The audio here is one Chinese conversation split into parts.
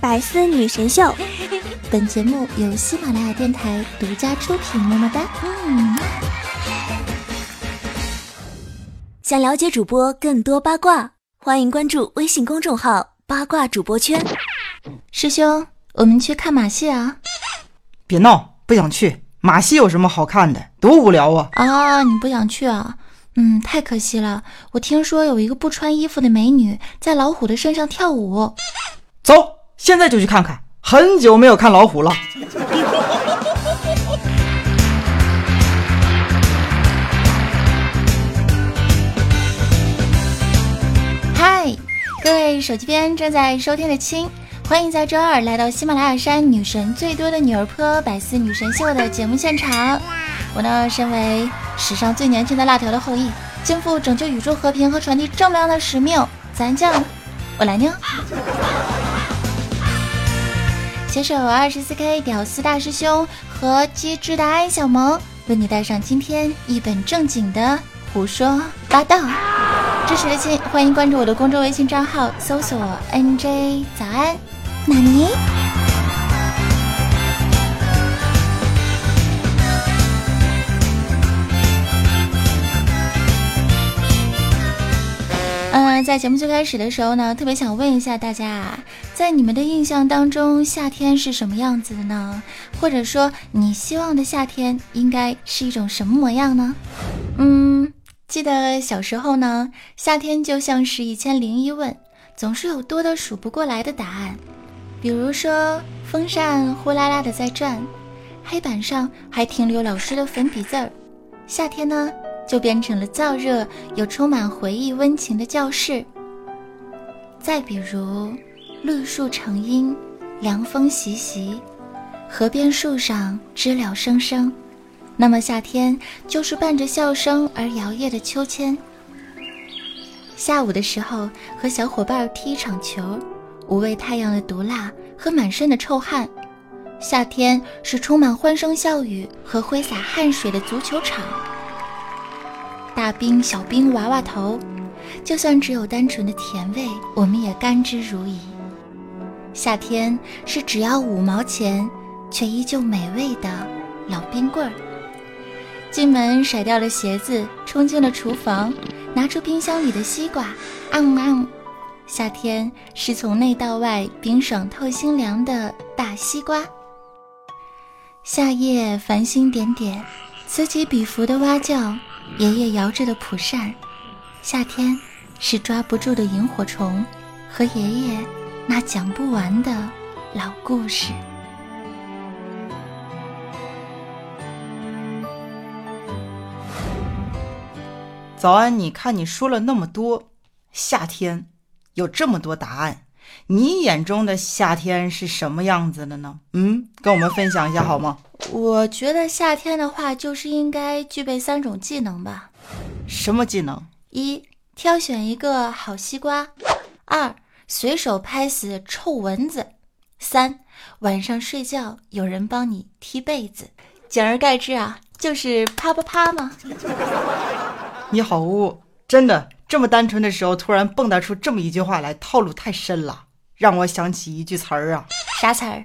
百思女神秀，本节目由喜马拉雅电台独家出品。么么哒！嗯，想了解主播更多八卦，欢迎关注微信公众号“八卦主播圈”。师兄，我们去看马戏啊！别闹，不想去。马戏有什么好看的？多无聊啊！啊，你不想去啊？嗯，太可惜了。我听说有一个不穿衣服的美女在老虎的身上跳舞。走，现在就去看看。很久没有看老虎了。嗨，各位手机边正在收听的亲，欢迎在周二来到喜马拉雅山女神最多的女儿坡百思女神秀的节目现场。我呢，身为史上最年轻的辣条的后裔，肩负拯救宇宙和平和传递正能量的使命，咱酱，我来妞。携手二十四 K 屌丝大师兄和机智的安小萌，为你带上今天一本正经的胡说八道。支持的亲，欢迎关注我的公众微信账号，搜索 NJ 早安，纳尼？在节目最开始的时候呢，特别想问一下大家啊，在你们的印象当中，夏天是什么样子的呢？或者说，你希望的夏天应该是一种什么模样呢？嗯，记得小时候呢，夏天就像是一千零一问，总是有多的数不过来的答案。比如说，风扇呼啦啦的在转，黑板上还停留老师的粉笔字儿。夏天呢？就变成了燥热又充满回忆温情的教室。再比如，绿树成荫，凉风习习，河边树上知了声声。那么夏天就是伴着笑声而摇曳的秋千。下午的时候和小伙伴踢一场球，无畏太阳的毒辣和满身的臭汗。夏天是充满欢声笑语和挥洒汗水的足球场。大兵、小兵、娃娃头，就算只有单纯的甜味，我们也甘之如饴。夏天是只要五毛钱，却依旧美味的老冰棍儿。进门甩掉了鞋子，冲进了厨房，拿出冰箱里的西瓜，昂昂。夏天是从内到外冰爽透心凉的大西瓜。夏夜繁星点点，此起彼伏的蛙叫。爷爷摇着的蒲扇，夏天是抓不住的萤火虫，和爷爷那讲不完的老故事。早安，你看你说了那么多，夏天有这么多答案，你眼中的夏天是什么样子的呢？嗯，跟我们分享一下好吗？我觉得夏天的话，就是应该具备三种技能吧。什么技能？一、挑选一个好西瓜；二、随手拍死臭蚊子；三、晚上睡觉有人帮你踢被子。简而概之啊，就是啪啪啪吗？你好污，真的这么单纯的时候，突然蹦跶出这么一句话来，套路太深了，让我想起一句词儿啊。啥词儿？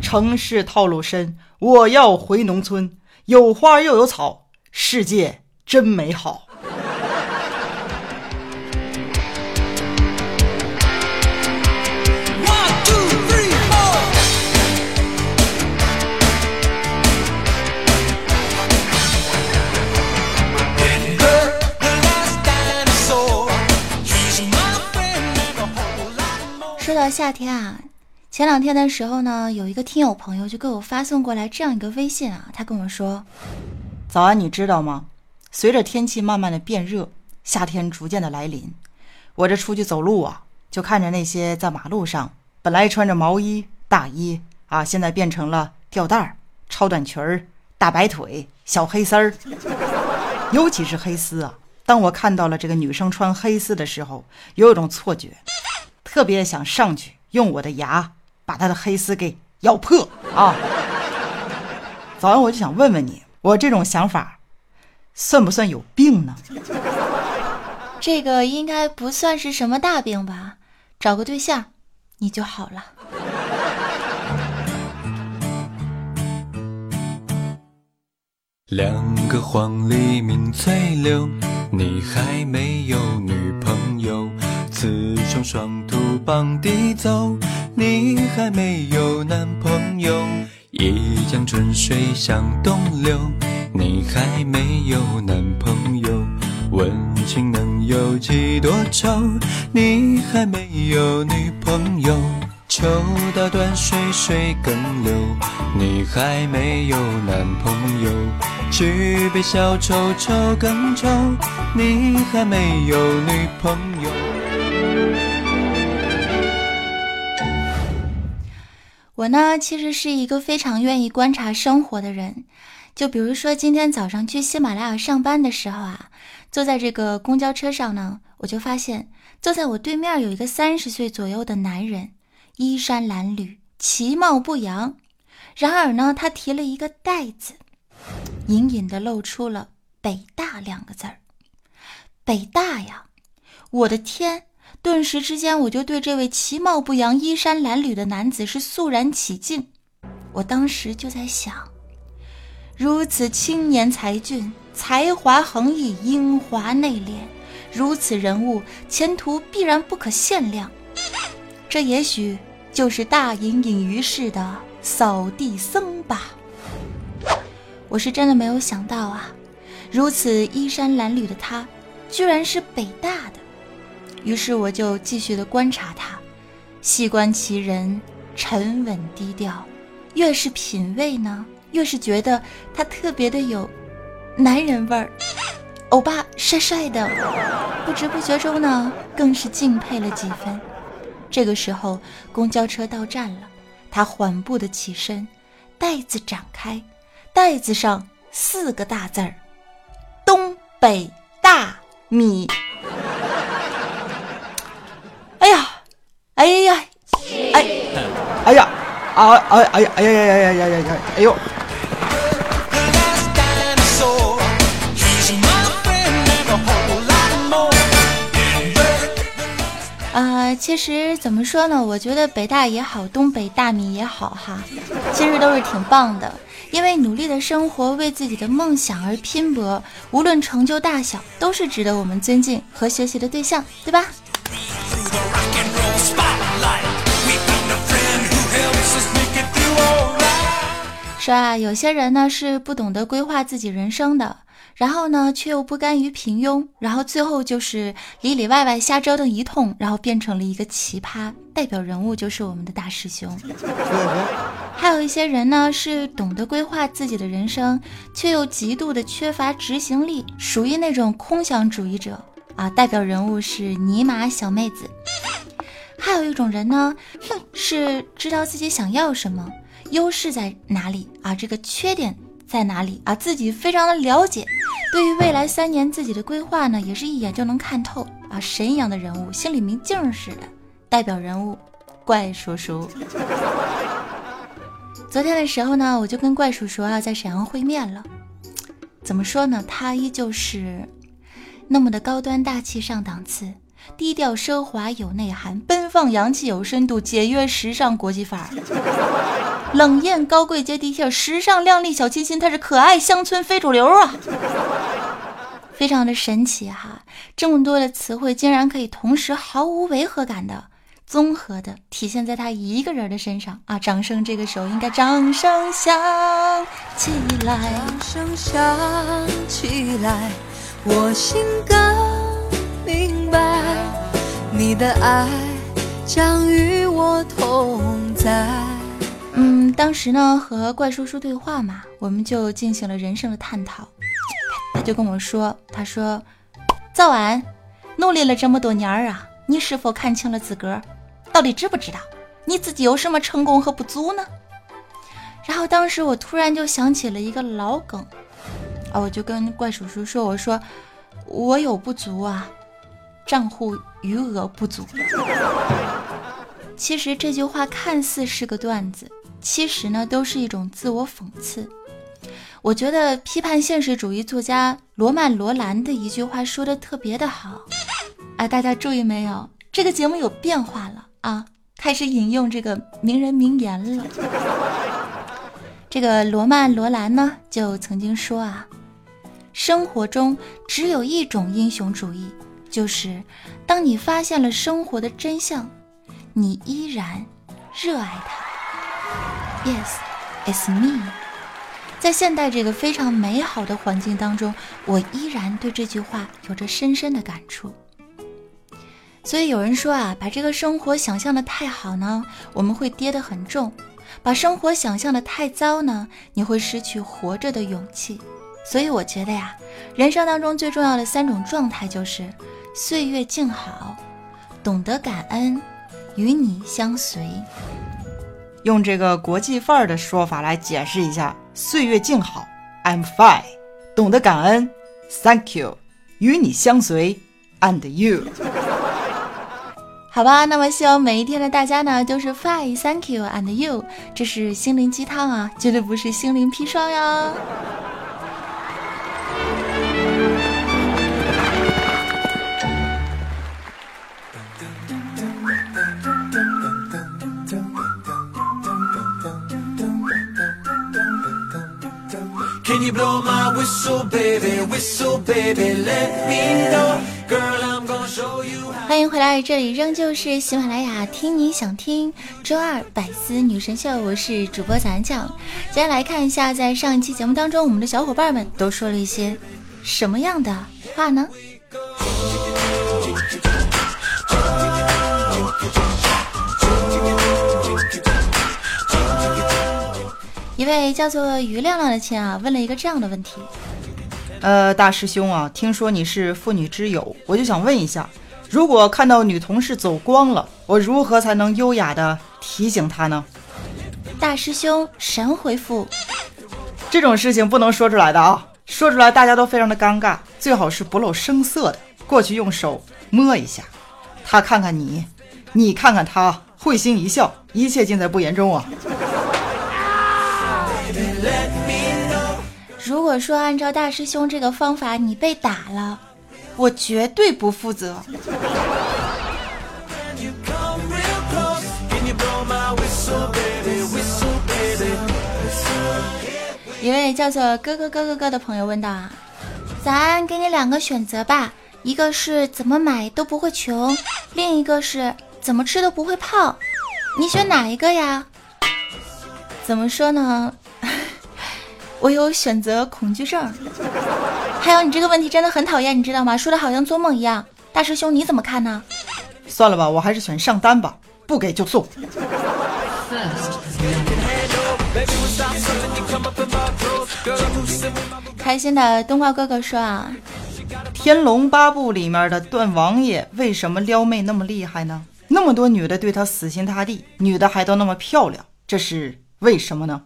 城市套路深，我要回农村，有花又有草，世界真美好。说到夏天啊。前两天的时候呢，有一个听友朋友就给我发送过来这样一个微信啊，他跟我说：“早安，你知道吗？随着天气慢慢的变热，夏天逐渐的来临，我这出去走路啊，就看着那些在马路上本来穿着毛衣大衣啊，现在变成了吊带儿、超短裙儿、大白腿、小黑丝儿，尤其是黑丝啊。当我看到了这个女生穿黑丝的时候，有一种错觉，特别想上去用我的牙。”把他的黑丝给咬破啊！早上我就想问问你，我这种想法算不算有病呢？这个应该不算是什么大病吧？找个对象，你就好了。两个黄鹂鸣翠柳，你还没有女朋友。雌雄双兔傍地走，你还没有男朋友。一江春水向东流，你还没有男朋友。问情能有几多愁，你还没有女朋友。秋到断水水更流，你还没有男朋友。举杯消愁愁更愁，你还没有女朋友。我呢，其实是一个非常愿意观察生活的人。就比如说，今天早上去喜马拉雅上班的时候啊，坐在这个公交车上呢，我就发现坐在我对面有一个三十岁左右的男人，衣衫褴褛，其貌不扬。然而呢，他提了一个袋子，隐隐的露出了“北大”两个字儿。北大呀，我的天！顿时之间，我就对这位其貌不扬、衣衫褴褛的男子是肃然起敬。我当时就在想，如此青年才俊、才华横溢、英华内敛，如此人物，前途必然不可限量。这也许就是大隐隐于市的扫地僧吧。我是真的没有想到啊，如此衣衫褴褛的他，居然是北大的。于是我就继续的观察他，细观其人，沉稳低调。越是品味呢，越是觉得他特别的有男人味儿，欧巴帅帅的。不知不觉中呢，更是敬佩了几分。这个时候，公交车到站了，他缓步的起身，袋子展开，袋子上四个大字儿：东北大米。哎呀，哎，哎呀，啊，哎，哎呀，哎呀呀呀呀呀呀呀，哎呦！呃，其实怎么说呢？我觉得北大也好，东北大米也好，哈，其实都是挺棒的。因为努力的生活，为自己的梦想而拼搏，无论成就大小，都是值得我们尊敬和学习的对象，对吧？说啊，有些人呢是不懂得规划自己人生的，然后呢却又不甘于平庸，然后最后就是里里外外瞎折腾一通，然后变成了一个奇葩。代表人物就是我们的大师兄。还有一些人呢是懂得规划自己的人生，却又极度的缺乏执行力，属于那种空想主义者啊。代表人物是尼玛小妹子。还有一种人呢，哼，是知道自己想要什么。优势在哪里啊？这个缺点在哪里啊？自己非常的了解，对于未来三年自己的规划呢，也是一眼就能看透啊！神一样的人物，心里明镜似的。代表人物，怪叔叔。昨天的时候呢，我就跟怪叔叔啊在沈阳会面了。怎么说呢？他依旧是那么的高端大气上档次。低调奢华有内涵，奔放洋气有深度，简约时尚国际范儿，冷艳高贵接地气，时尚靓丽小清新，她是可爱乡村非主流啊，非常的神奇哈！这么多的词汇竟然可以同时毫无违和感的综合的体现在他一个人的身上啊！掌声，这个时候应该掌声响起来，掌声响起来，我心更。明白，你的爱将与我同在。嗯，当时呢和怪叔叔对话嘛，我们就进行了人生的探讨。他就跟我说：“他说，早安，努力了这么多年儿啊，你是否看清了自个儿？到底知不知道你自己有什么成功和不足呢？”然后当时我突然就想起了一个老梗啊，我就跟怪叔叔说：“我说我有不足啊。”账户余额不足。其实这句话看似是个段子，其实呢都是一种自我讽刺。我觉得批判现实主义作家罗曼·罗兰的一句话说的特别的好。哎，大家注意没有？这个节目有变化了啊！开始引用这个名人名言了。这个罗曼·罗兰呢，就曾经说啊，生活中只有一种英雄主义，就是当你发现了生活的真相，你依然热爱它。Yes, it's me。在现代这个非常美好的环境当中，我依然对这句话有着深深的感触。所以有人说啊，把这个生活想象的太好呢，我们会跌得很重；把生活想象的太糟呢，你会失去活着的勇气。所以我觉得呀，人生当中最重要的三种状态就是岁月静好、懂得感恩、与你相随。用这个国际范儿的说法来解释一下：岁月静好，I'm fine；懂得感恩，Thank you；与你相随，And you。好吧，那么希望每一天的大家呢都是 fine, thank you and you，这是心灵鸡汤啊，绝对不是心灵砒霜哟。欢迎回来，这里仍旧是喜马拉雅听你想听周二百思女神秀，我是主播咱酱。接下来看一下，在上一期节目当中，我们的小伙伴们都说了一些什么样的话呢？一位叫做于亮亮的亲啊，问了一个这样的问题：呃，大师兄啊，听说你是妇女之友，我就想问一下，如果看到女同事走光了，我如何才能优雅的提醒她呢？大师兄神回复：这种事情不能说出来的啊，说出来大家都非常的尴尬，最好是不露声色的，过去用手摸一下，他看看你，你看看他，会心一笑，一切尽在不言中啊。如果说按照大师兄这个方法你被打了，我绝对不负责。一位叫做哥哥哥哥哥的朋友问道啊，咱给你两个选择吧，一个是怎么买都不会穷，另一个是怎么吃都不会胖，你选哪一个呀？怎么说呢？我有选择恐惧症，还有你这个问题真的很讨厌，你知道吗？说的好像做梦一样。大师兄你怎么看呢？算了吧，我还是选上单吧，不给就送。开心的冬瓜哥哥说啊，《天龙八部》里面的段王爷为什么撩妹那么厉害呢？那么多女的对他死心塌地，女的还都那么漂亮，这是为什么呢？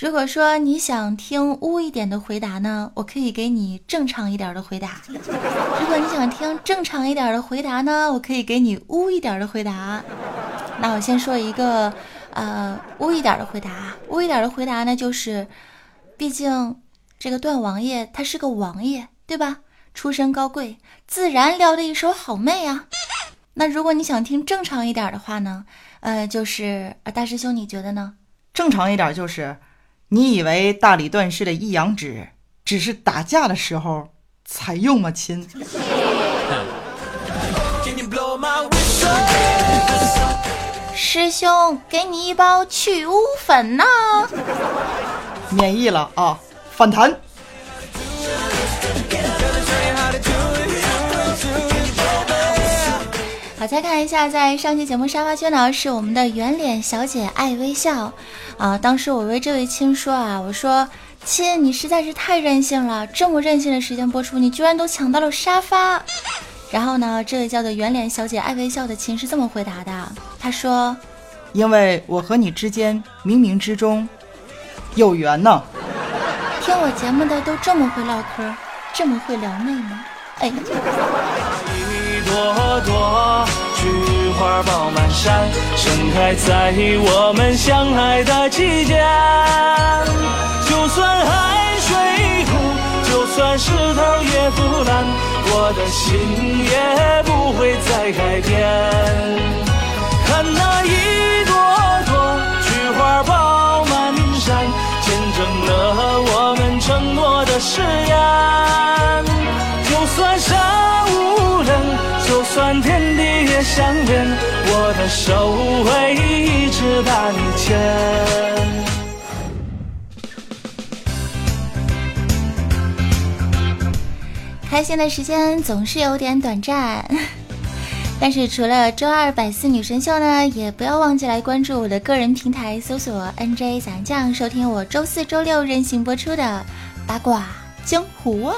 如果说你想听污一点的回答呢，我可以给你正常一点的回答；如果你想听正常一点的回答呢，我可以给你污一点的回答。那我先说一个，呃，污一点的回答。污一点的回答呢，就是，毕竟这个段王爷他是个王爷，对吧？出身高贵，自然撩的一手好妹啊。那如果你想听正常一点的话呢，呃，就是呃大师兄，你觉得呢？正常一点就是。你以为大理段氏的一阳指只是打架的时候才用吗，亲？师兄，给你一包去污粉呢。免疫了啊，反弹。好，再看一下，在上期节目沙发圈呢，是我们的圆脸小姐爱微笑。啊！当时我为这位亲说啊，我说亲，你实在是太任性了，这么任性的时间播出，你居然都抢到了沙发。然后呢，这位叫做圆脸小姐爱微笑的亲是这么回答的，他说：“因为我和你之间冥冥之中有缘呢。”听我节目的都这么会唠嗑，这么会撩妹吗？哎。朵朵。菊花爆满山，盛开在我们相爱的季节。就算海水枯，就算石头也腐烂，我的心也不会再改变。看那一朵朵菊花爆满山，见证了我们承诺的誓言。就算山无人，就算天地也相连，我的手会一直把你牵。开心的时间总是有点短暂，但是除了周二百思女神秀呢，也不要忘记来关注我的个人平台，搜索 NJ 散酱，收听我周四周六任性播出的八卦江湖啊！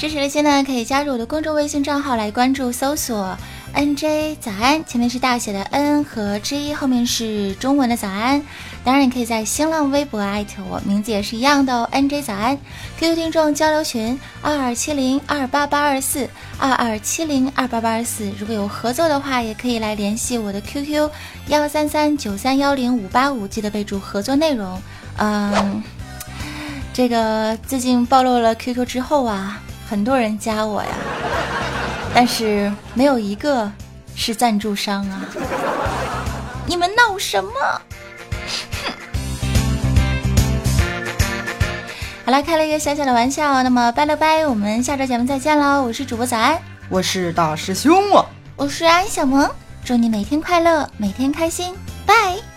支持的些呢，可以加入我的公众微信账号来关注，搜索。N J 早安，前面是大写的 N 和 J，后面是中文的早安。当然，你可以在新浪微博艾特我，名字也是一样的哦。N J 早安，QQ 听众交流群二二七零二八八二四二二七零二八八二四。如果有合作的话，也可以来联系我的 QQ 幺三三九三幺零五八五，记得备注合作内容。嗯，这个最近暴露了 QQ 之后啊，很多人加我呀。但是没有一个是赞助商啊！你们闹什么？好了，开了一个小小的玩笑。那么拜了拜，我们下周节目再见喽！我是主播早安，我是大师兄啊，我是安小萌，祝你每天快乐，每天开心，拜拜。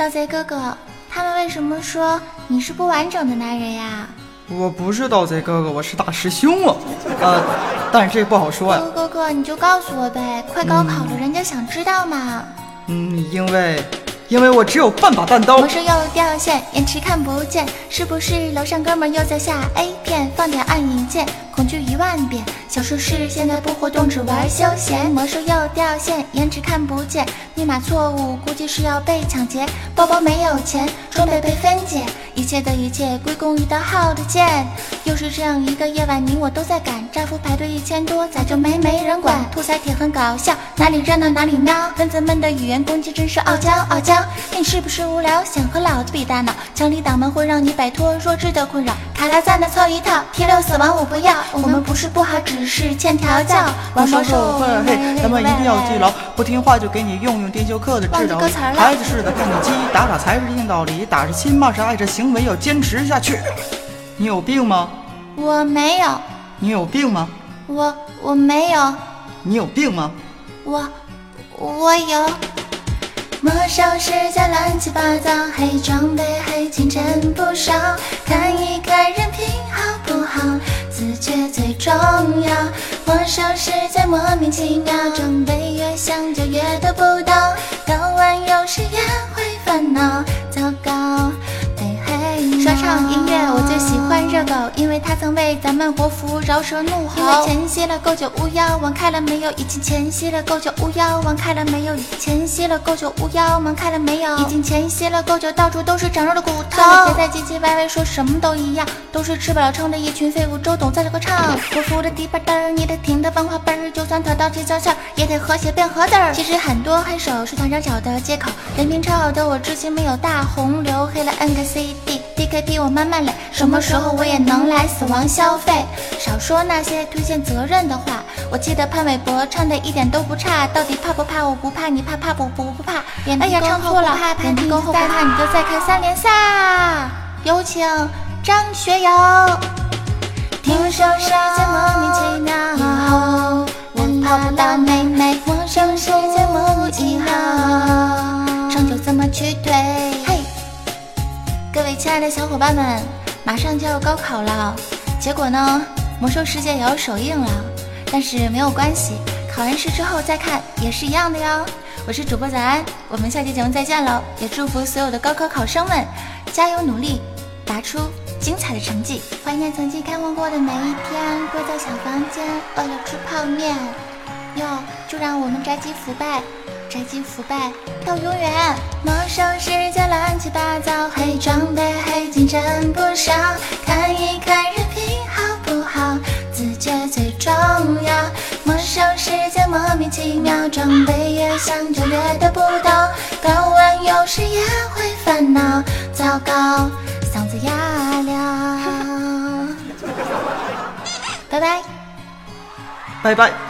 盗贼哥哥，他们为什么说你是不完整的男人呀？我不是盗贼哥哥，我是大师兄啊。呃，但是这不好说呀。哥哥哥，你就告诉我呗，快高考了，人家想知道嘛。嗯，因为。因为我只有半把半刀，魔术又掉线，延迟看不见，是不是楼上哥们又在下 A 片？放点暗影剑，恐惧一万遍。小术士现在不活动，只玩休闲。魔术又掉线，颜值看不见，密码错误，估计是要被抢劫。包包没有钱，装备被分解，一切的一切归功于刀号的剑。又是这样一个夜晚，你我都在赶，战俘排队一千多，咋就没没人管？兔仔铁很搞笑，哪里热闹哪里闹，分子们的语言攻击真是傲娇傲娇。你是不是无聊？想和老子比大脑？枪里挡门会让你摆脱弱智的困扰。卡拉赞的凑一套，T 六死亡我不要。我们不是不好，只是欠调教。玩魔兽，嘿，咱们一定要记牢，不听话就给你用用电修课的指导。孩子似的看你鸡，打打才是硬道理。打是亲，骂是爱，这行为要坚持下去。你有病吗？我没有。你有病吗？我我没有。你有病吗？我我有。魔兽世界乱七八糟，黑装备黑金钱不少，看一看人品好不好，自觉最重要。魔兽世界莫名其妙，装备越想就越得不到，搞完有时也会烦恼，糟糕。说唱音乐，我最喜欢热狗，因为它曾为咱们国服饶舌怒吼。因为前夕了，够久巫妖王开了没有？已经前夕了，够久巫妖王开了没有？前夕了，够久巫妖王开了没有？已经前夕了，够久到处都是长肉的骨头。别再唧唧歪歪说什么都一样，都是吃饱了撑的一群废物。周董在这歌唱，国服的第八单儿，你得听的文化本儿，就算他到这交线儿，也得和谐变和子儿。其实很多黑手是团长找的借口，人品超好的我至今没有大红流，黑了 N 个 CD。K P 我慢慢来，什么时候我也能来死亡消费？少说那些推卸责任的话。我记得潘玮柏唱的一点都不差，到底怕不怕？我不怕，你怕怕不不不怕？哎呀，唱错了，眼睛够后不怕你就再看三连赛。有请张学友。听说世界莫名其妙，我泡不到妹妹。听说世界莫名其妙，唱就怎么去对。各位亲爱的小伙伴们，马上就要高考了，结果呢，魔兽世界也要首映了，但是没有关系，考完试之后再看也是一样的哟。我是主播早安，我们下期节目再见喽！也祝福所有的高考考生们加油努力，答出精彩的成绩。怀念曾经开放过的每一天，跪在小房间饿了吃泡面，哟，就让我们宅基腐败。宅基腐败到永远，魔兽世界乱七八糟，黑装备黑金真不少，看一看人品好不好，自觉最重要。魔兽世。界莫名其妙，装备也想着略的不到，搞完有时也会烦恼，糟糕，嗓子哑了。拜拜。拜拜。